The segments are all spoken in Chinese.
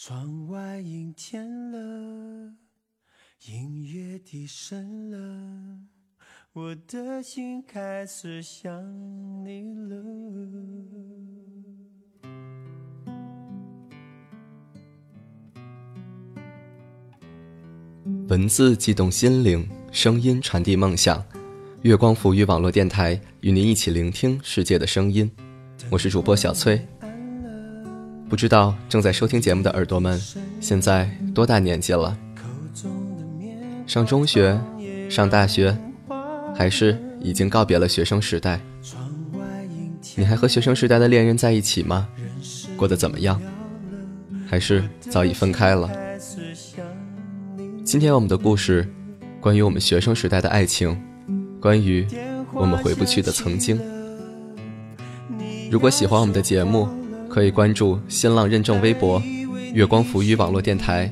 窗外阴天了，音乐低声了，我的心开始想你了。文字悸动心灵，声音传递梦想。月光浮语网络电台与您一起聆听世界的声音。我是主播小崔。不知道正在收听节目的耳朵们，现在多大年纪了？上中学、上大学，还是已经告别了学生时代？你还和学生时代的恋人在一起吗？过得怎么样？还是早已分开了？今天我们的故事，关于我们学生时代的爱情，关于我们回不去的曾经。如果喜欢我们的节目，可以关注新浪认证微博“月光浮语网络电台”，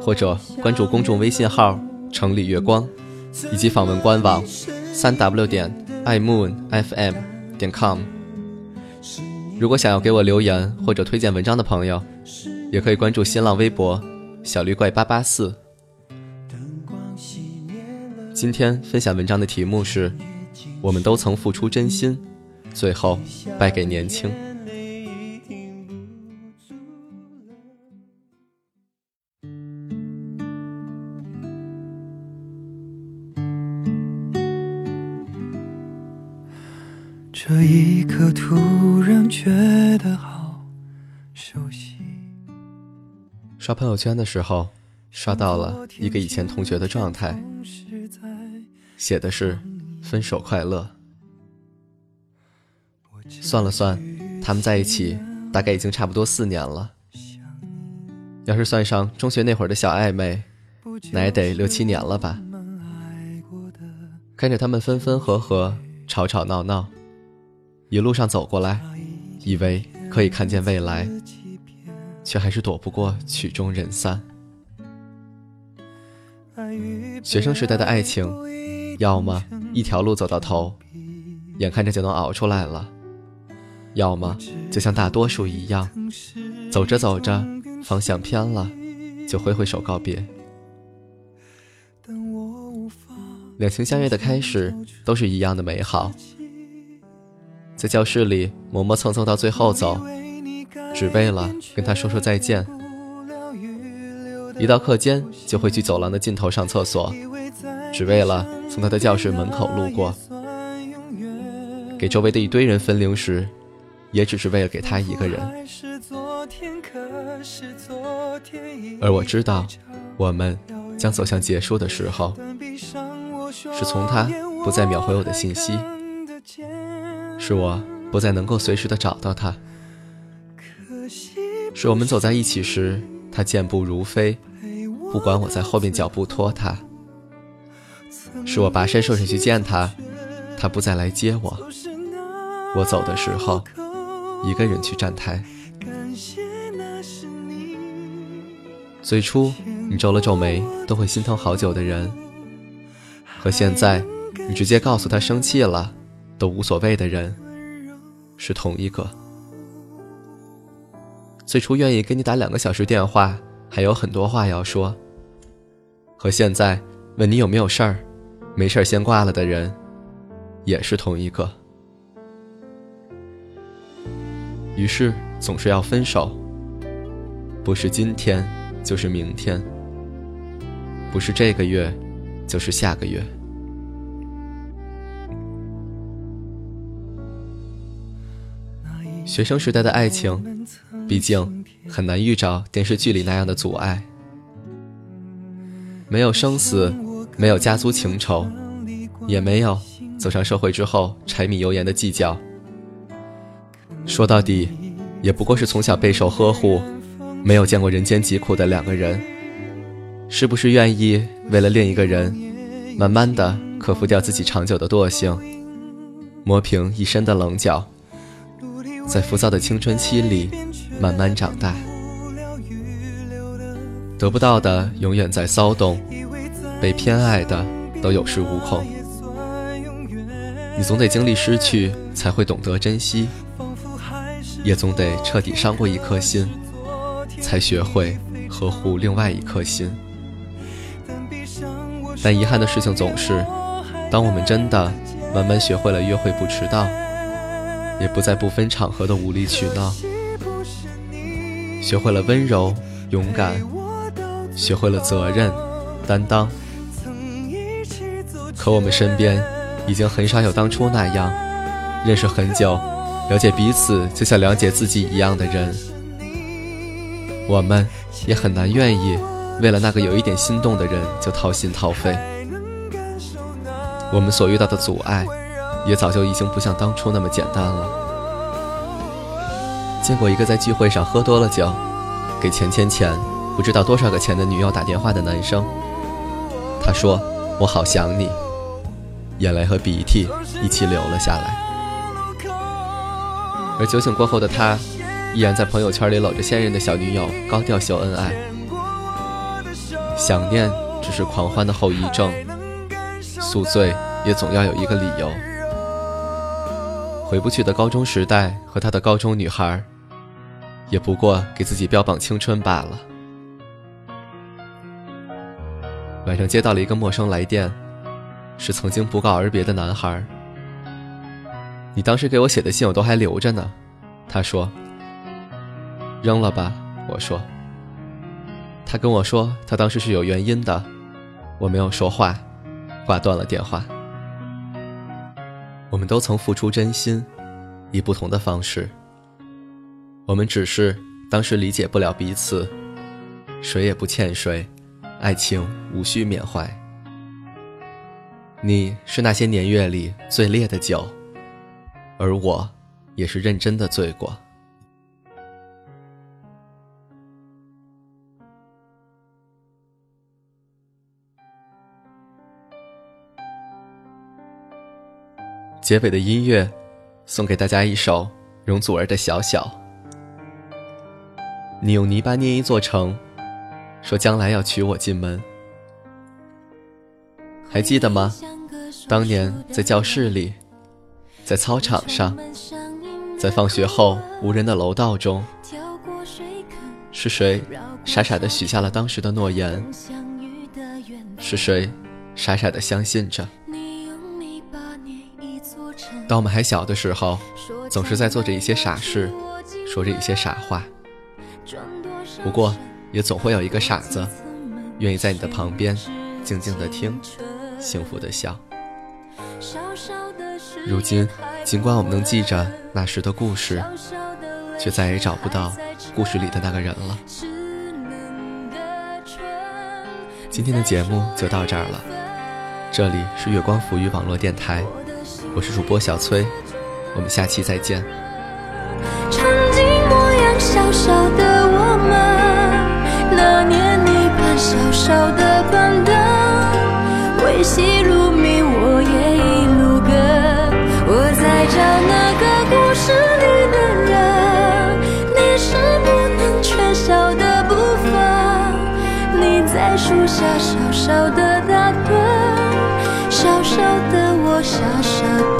或者关注公众微信号“城里月光”，以及访问官网三 w 点 imoonfm 点 com。如果想要给我留言或者推荐文章的朋友，也可以关注新浪微博“小绿怪八八四”。今天分享文章的题目是：我们都曾付出真心，最后败给年轻。这一刻突然觉得好熟悉。刷朋友圈的时候，刷到了一个以前同学的状态。写的是“分手快乐”。算了算，他们在一起大概已经差不多四年了。要是算上中学那会儿的小暧昧，那也得六七年了吧。看着他们分分合合、吵吵闹闹，一路上走过来，以为可以看见未来，却还是躲不过曲终人散。学生时代的爱情。要么一条路走到头，眼看着就能熬出来了；要么就像大多数一样，走着走着方向偏了，就挥挥手告别。两情相悦的开始都是一样的美好，在教室里磨磨蹭蹭到最后走，只为了跟他说说再见。一到课间就会去走廊的尽头上厕所。只为了从他的教室门口路过，给周围的一堆人分零食，也只是为了给他一个人。而我知道，我们将走向结束的时候，是从他不再秒回我的信息，是我不再能够随时的找到他，是我们走在一起时，他健步如飞，不管我在后面脚步拖他。是我跋山涉水去见他，他不再来接我。我走的时候，一个人去站台。最初你皱了皱眉都会心疼好久的人，和现在你直接告诉他生气了都无所谓的人，是同一个。最初愿意给你打两个小时电话，还有很多话要说，和现在问你有没有事儿。没事儿先挂了的人，也是同一个。于是总是要分手，不是今天就是明天，不是这个月就是下个月。学生时代的爱情，毕竟很难遇着电视剧里那样的阻碍，没有生死。没有家族情仇，也没有走上社会之后柴米油盐的计较。说到底，也不过是从小备受呵护，没有见过人间疾苦的两个人，是不是愿意为了另一个人，慢慢的克服掉自己长久的惰性，磨平一身的棱角，在浮躁的青春期里慢慢长大？得不到的永远在骚动。被偏爱的都有恃无恐，你总得经历失去，才会懂得珍惜，也总得彻底伤过一颗心，才学会呵护另外一颗心。但遗憾的事情总是，当我们真的慢慢学会了约会不迟到，也不再不分场合的无理取闹，学会了温柔勇敢，学会了责任担当，可我们身边已经很少有当初那样认识很久、了解彼此就像了解自己一样的人。我们也很难愿意。为了那个有一点心动的人就掏心掏肺，我们所遇到的阻碍，也早就已经不像当初那么简单了。见过一个在聚会上喝多了酒，给钱钱钱，不知道多少个钱的女友打电话的男生，他说：“我好想你。”眼泪和鼻涕一起流了下来。而酒醒过后的他，依然在朋友圈里搂着现任的小女友高调秀恩爱。想念只是狂欢的后遗症，宿醉也总要有一个理由。回不去的高中时代和他的高中女孩，也不过给自己标榜青春罢了。晚上接到了一个陌生来电，是曾经不告而别的男孩。你当时给我写的信我都还留着呢，他说。扔了吧，我说。他跟我说，他当时是有原因的，我没有说话，挂断了电话。我们都曾付出真心，以不同的方式。我们只是当时理解不了彼此，谁也不欠谁，爱情无需缅怀。你是那些年月里最烈的酒，而我，也是认真的醉过。结尾的音乐，送给大家一首容祖儿的《小小》。你用泥巴捏一座城，说将来要娶我进门。还记得吗？当年在教室里，在操场上，在放学后无人的楼道中，是谁傻傻的许下了当时的诺言？是谁傻傻的相信着？当我们还小的时候，总是在做着一些傻事，说着一些傻话。不过，也总会有一个傻子，愿意在你的旁边，静静的听，幸福的笑。如今，尽管我们能记着那时的故事，却再也找不到故事里的那个人了。今天的节目就到这儿了，这里是月光浮语网络电台。我是主播小崔，我们下期再见。曾经模样小小的我们，那年你伴小小的板凳，微细如迷，我也一路跟。我在找那个故事里的人，你是不能缺少的部分。你在树下小小的打盹，小小的傻傻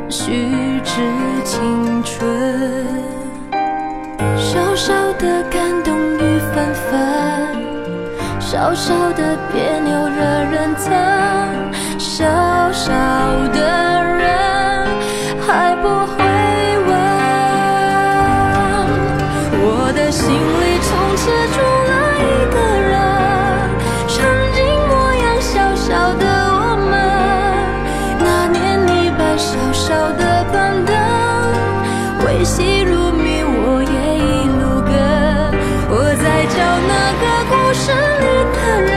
虚掷青春。小小的感动雨纷纷，小小的别扭惹人疼。小小的人还不是你的人，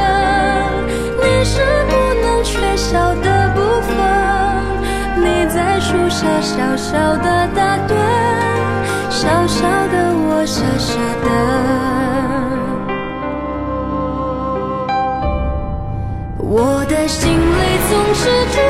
你是不能缺少的部分，你在树下小小的打盹，小小的我傻傻的。我的心里总是住